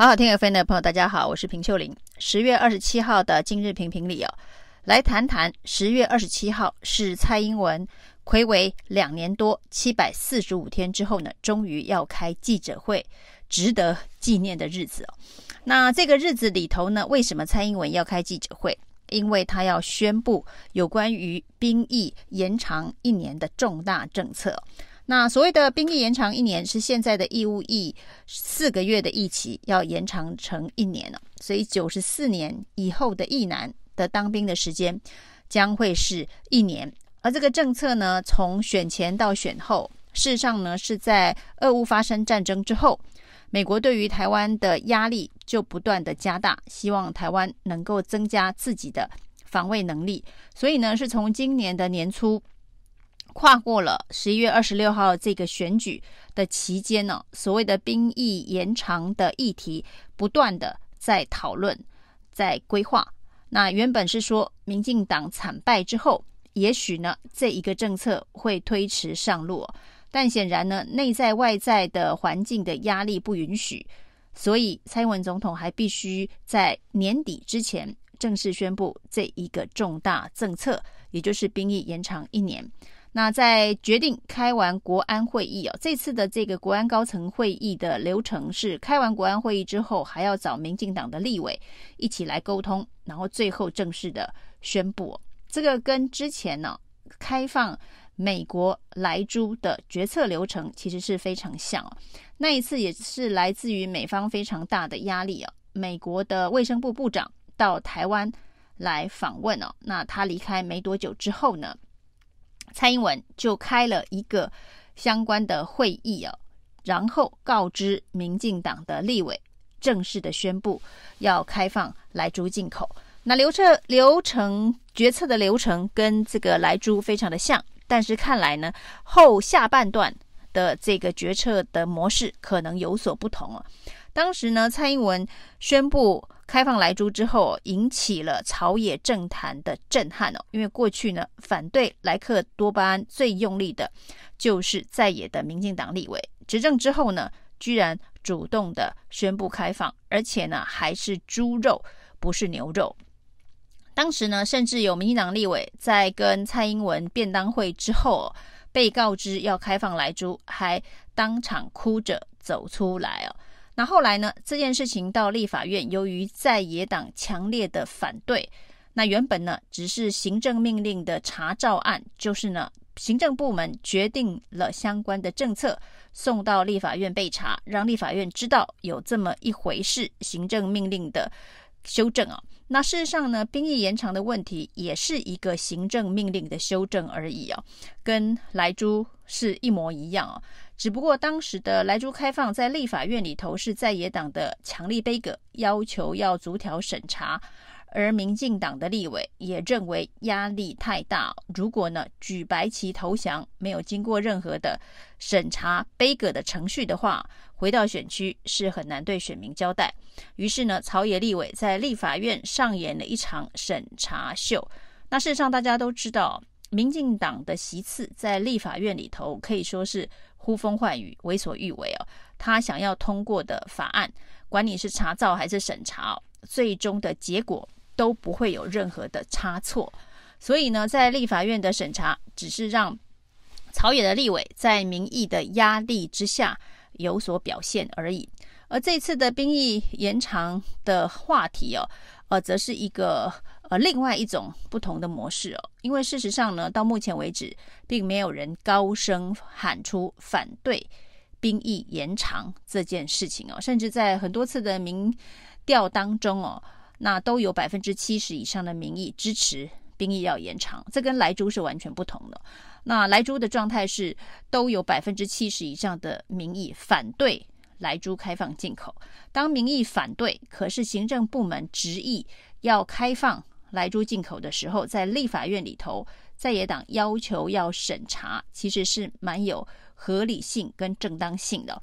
好好听 FM 的朋友，大家好，我是平秀玲。十月二十七号的今日评评里哦，来谈谈十月二十七号是蔡英文睽违两年多七百四十五天之后呢，终于要开记者会，值得纪念的日子哦。那这个日子里头呢，为什么蔡英文要开记者会？因为他要宣布有关于兵役延长一年的重大政策。那所谓的兵役延长一年，是现在的义务役四个月的役期要延长成一年了，所以九十四年以后的役男的当兵的时间将会是一年。而这个政策呢，从选前到选后，事实上呢是在俄乌发生战争之后，美国对于台湾的压力就不断的加大，希望台湾能够增加自己的防卫能力，所以呢是从今年的年初。跨过了十一月二十六号这个选举的期间呢，所谓的兵役延长的议题不断的在讨论，在规划。那原本是说，民进党惨败之后，也许呢这一个政策会推迟上路，但显然呢内在外在的环境的压力不允许，所以蔡英文总统还必须在年底之前正式宣布这一个重大政策，也就是兵役延长一年。那在决定开完国安会议哦，这次的这个国安高层会议的流程是开完国安会议之后，还要找民进党的立委一起来沟通，然后最后正式的宣布。这个跟之前呢开放美国莱猪的决策流程其实是非常像哦。那一次也是来自于美方非常大的压力哦，美国的卫生部部长到台湾来访问哦，那他离开没多久之后呢，蔡英文就开了一个相关的会议哦，然后告知民进党的立委，正式的宣布要开放莱猪进口。那流程流程决策的流程跟这个莱猪非常的像，但是看来呢，后下半段的这个决策的模式可能有所不同哦。当时呢，蔡英文宣布。开放莱猪之后，引起了朝野政坛的震撼哦。因为过去呢，反对莱克多巴胺最用力的，就是在野的民进党立委。执政之后呢，居然主动的宣布开放，而且呢，还是猪肉，不是牛肉。当时呢，甚至有民进党立委在跟蔡英文便当会之后，被告知要开放莱猪，还当场哭着走出来哦。那后来呢？这件事情到立法院，由于在野党强烈的反对，那原本呢只是行政命令的查照案，就是呢行政部门决定了相关的政策，送到立法院被查，让立法院知道有这么一回事，行政命令的修正啊。那事实上呢，兵役延长的问题也是一个行政命令的修正而已啊，跟莱猪是一模一样啊。只不过当时的莱猪开放在立法院里头是在野党的强力杯葛，要求要逐条审查，而民进党的立委也认为压力太大，如果呢举白旗投降，没有经过任何的审查杯葛的程序的话，回到选区是很难对选民交代。于是呢，朝野立委在立法院上演了一场审查秀。那事实上大家都知道，民进党的席次在立法院里头可以说是。呼风唤雨，为所欲为哦。他想要通过的法案，管你是查照还是审查，最终的结果都不会有任何的差错。所以呢，在立法院的审查，只是让朝野的立委在民意的压力之下有所表现而已。而这次的兵役延长的话题哦，呃，则是一个。呃，另外一种不同的模式哦，因为事实上呢，到目前为止，并没有人高声喊出反对兵役延长这件事情哦，甚至在很多次的民调当中哦，那都有百分之七十以上的民意支持兵役要延长，这跟莱猪是完全不同的。那莱猪的状态是都有百分之七十以上的民意反对莱猪开放进口，当民意反对，可是行政部门执意要开放。莱猪进口的时候，在立法院里头，在野党要求要审查，其实是蛮有合理性跟正当性的。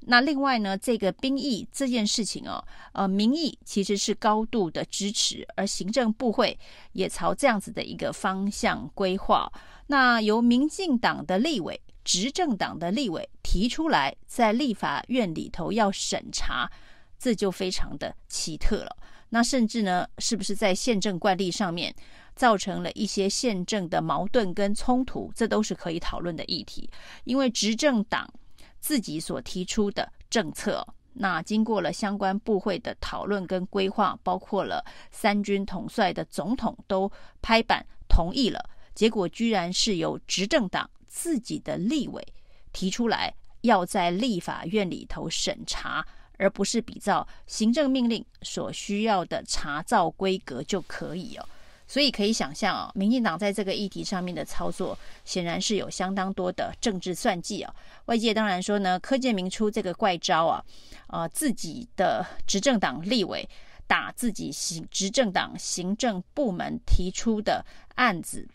那另外呢，这个兵役这件事情哦，呃，民意其实是高度的支持，而行政部会也朝这样子的一个方向规划。那由民进党的立委、执政党的立委提出来，在立法院里头要审查这就非常的奇特了。那甚至呢，是不是在宪政惯例上面造成了一些宪政的矛盾跟冲突？这都是可以讨论的议题。因为执政党自己所提出的政策，那经过了相关部会的讨论跟规划，包括了三军统帅的总统都拍板同意了，结果居然是由执政党自己的立委提出来，要在立法院里头审查。而不是比照行政命令所需要的查照规格就可以哦，所以可以想象哦，民进党在这个议题上面的操作，显然是有相当多的政治算计哦。外界当然说呢，柯建铭出这个怪招啊，呃，自己的执政党立委打自己行执政党行政部门提出的案子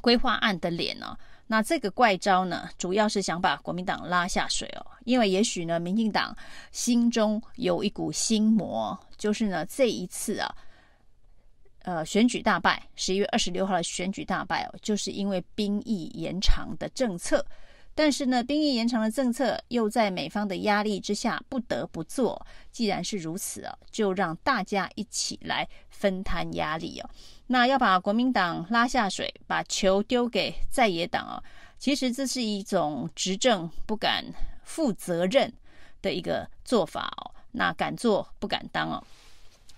规划案的脸呢、那这个怪招呢，主要是想把国民党拉下水哦，因为也许呢，民进党心中有一股心魔，就是呢，这一次啊，呃，选举大败，十一月二十六号的选举大败哦，就是因为兵役延长的政策。但是呢，兵役延长的政策又在美方的压力之下不得不做。既然是如此啊，就让大家一起来分摊压力哦。那要把国民党拉下水，把球丢给在野党啊，其实这是一种执政不敢负责任的一个做法哦。那敢做不敢当哦，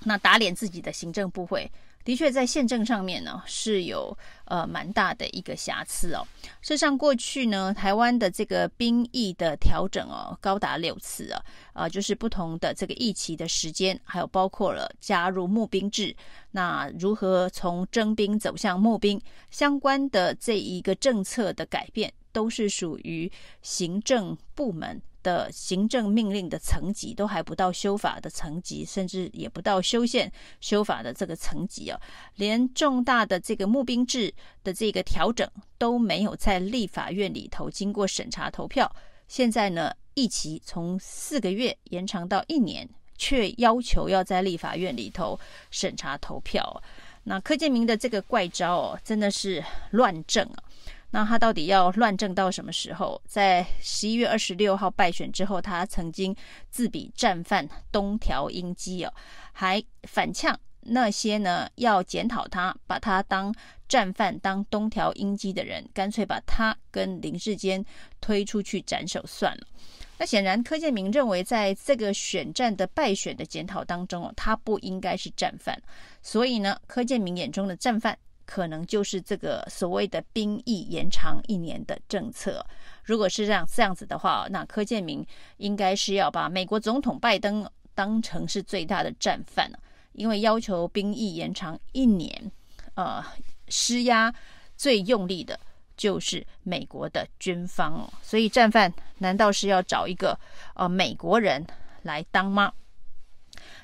那打脸自己的行政部会。的确，在宪政上面呢，是有呃蛮大的一个瑕疵哦。事实上，过去呢，台湾的这个兵役的调整哦，高达六次啊，啊、呃，就是不同的这个役期的时间，还有包括了加入募兵制，那如何从征兵走向募兵相关的这一个政策的改变，都是属于行政部门。的行政命令的层级都还不到修法的层级，甚至也不到修宪修法的这个层级哦，连重大的这个募兵制的这个调整都没有在立法院里头经过审查投票。现在呢，一期从四个月延长到一年，却要求要在立法院里头审查投票。那柯建铭的这个怪招哦，真的是乱政啊！那他到底要乱政到什么时候？在十一月二十六号败选之后，他曾经自比战犯东条英机哦，还反呛那些呢要检讨他，把他当战犯、当东条英机的人，干脆把他跟林智坚推出去斩首算了。那显然，柯建铭认为，在这个选战的败选的检讨当中哦，他不应该是战犯，所以呢，柯建铭眼中的战犯。可能就是这个所谓的兵役延长一年的政策。如果是这样这样子的话，那柯建铭应该是要把美国总统拜登当成是最大的战犯，因为要求兵役延长一年，呃，施压最用力的就是美国的军方。所以战犯难道是要找一个呃美国人来当吗？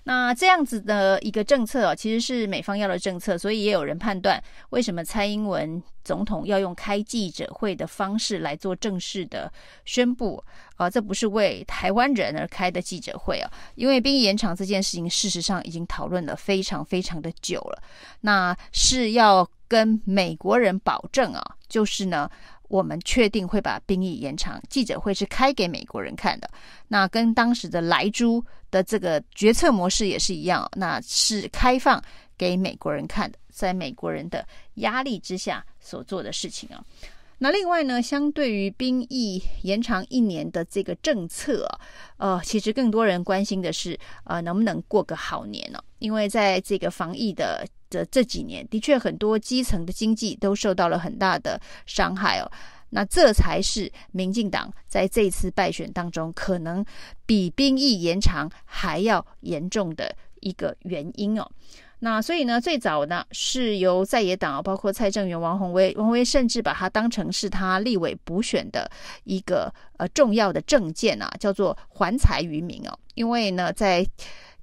那这样子的一个政策啊，其实是美方要的政策，所以也有人判断，为什么蔡英文总统要用开记者会的方式来做正式的宣布啊？这不是为台湾人而开的记者会啊，因为兵役延长这件事情，事实上已经讨论了非常非常的久了，那是要跟美国人保证啊，就是呢。我们确定会把兵役延长，记者会是开给美国人看的。那跟当时的莱猪的这个决策模式也是一样，那是开放给美国人看的，在美国人的压力之下所做的事情啊。那另外呢，相对于兵役延长一年的这个政策，呃，其实更多人关心的是，呃，能不能过个好年呢？因为在这个防疫的。这这几年的确很多基层的经济都受到了很大的伤害哦，那这才是民进党在这次败选当中可能比兵役延长还要严重的一个原因哦。那所以呢，最早呢是由在野党包括蔡正元、王宏威，王宏威甚至把它当成是他立委补选的一个呃重要的政见啊，叫做还财于民哦，因为呢在。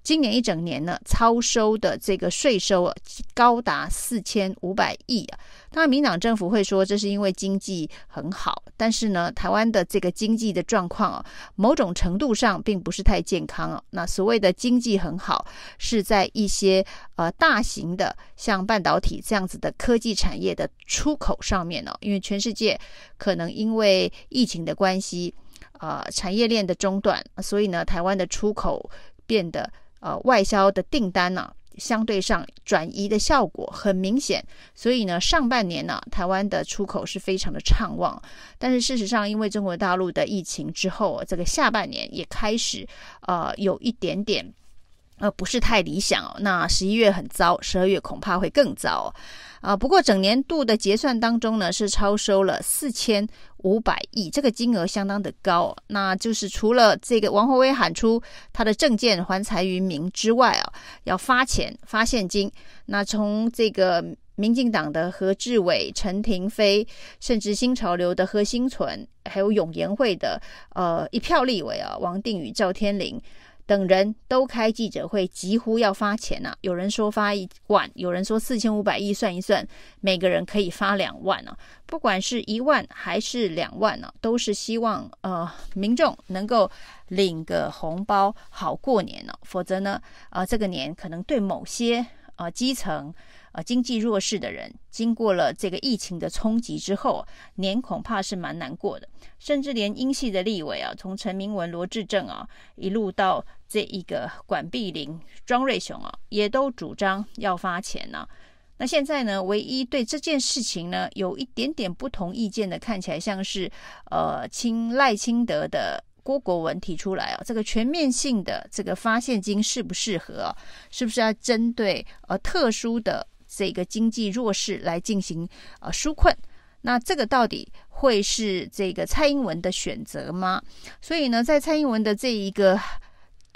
今年一整年呢，超收的这个税收啊，高达四千五百亿啊。当然，民党政府会说这是因为经济很好，但是呢，台湾的这个经济的状况啊，某种程度上并不是太健康啊。那所谓的经济很好，是在一些呃大型的像半导体这样子的科技产业的出口上面呢，因为全世界可能因为疫情的关系，呃，产业链的中断，所以呢，台湾的出口。变得呃外销的订单呢、相对上转移的效果很明显，所以呢，上半年呢、台湾的出口是非常的畅旺。但是事实上，因为中国大陆的疫情之后，这个下半年也开始呃有一点点呃不是太理想哦。那十一月很糟，十二月恐怕会更糟啊、不过整年度的结算当中呢，是超收了四千五百亿，这个金额相当的高。那就是除了这个王鸿薇喊出他的政见还财于民之外啊，要发钱发现金。那从这个民进党的何志伟、陈亭妃，甚至新潮流的何新存，还有永延会的呃一票立委啊，王定宇、赵天麟。等人都开记者会，几乎要发钱呐、有人说发一万，有人说四千五百亿，算一算，每个人可以发两万呢！不管是一万还是两万呢、都是希望呃民众能够领个红包，好过年呢、否则呢，啊、呃、这个年可能对某些啊、呃、基层。经济弱势的人，经过了这个疫情的冲击之后，年恐怕是蛮难过的。甚至连英系的立委啊，从陈明文、罗志政啊，一路到这一个管碧玲、庄瑞雄啊，也都主张要发钱呢、啊。那现在呢，唯一对这件事情呢，有一点点不同意见的，看起来像是呃，亲赖清德的。郭国文提出来啊，这个全面性的这个发现金适不适合？是不是要针对呃特殊的这个经济弱势来进行呃纾困？那这个到底会是这个蔡英文的选择吗？所以呢，在蔡英文的这一个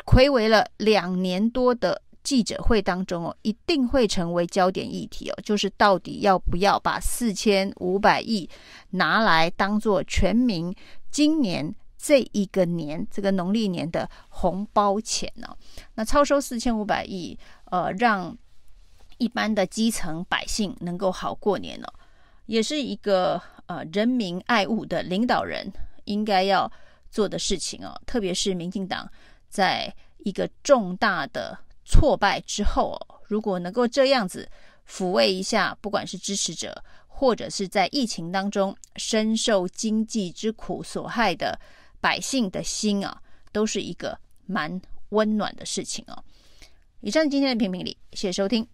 睽违了两年多的记者会当中哦，一定会成为焦点议题哦，就是到底要不要把四千五百亿拿来当做全民今年。这一个年，这个农历年的红包钱呢、那超收四千五百亿，呃，让一般的基层百姓能够好过年、哦，也是一个呃人民爱物的领导人应该要做的事情哦。特别是民进党在一个重大的挫败之后哦，如果能够这样子抚慰一下，不管是支持者或者是在疫情当中深受经济之苦所害的。百姓的心啊，都是一个蛮温暖的事情哦。以上今天的评评理，谢谢收听。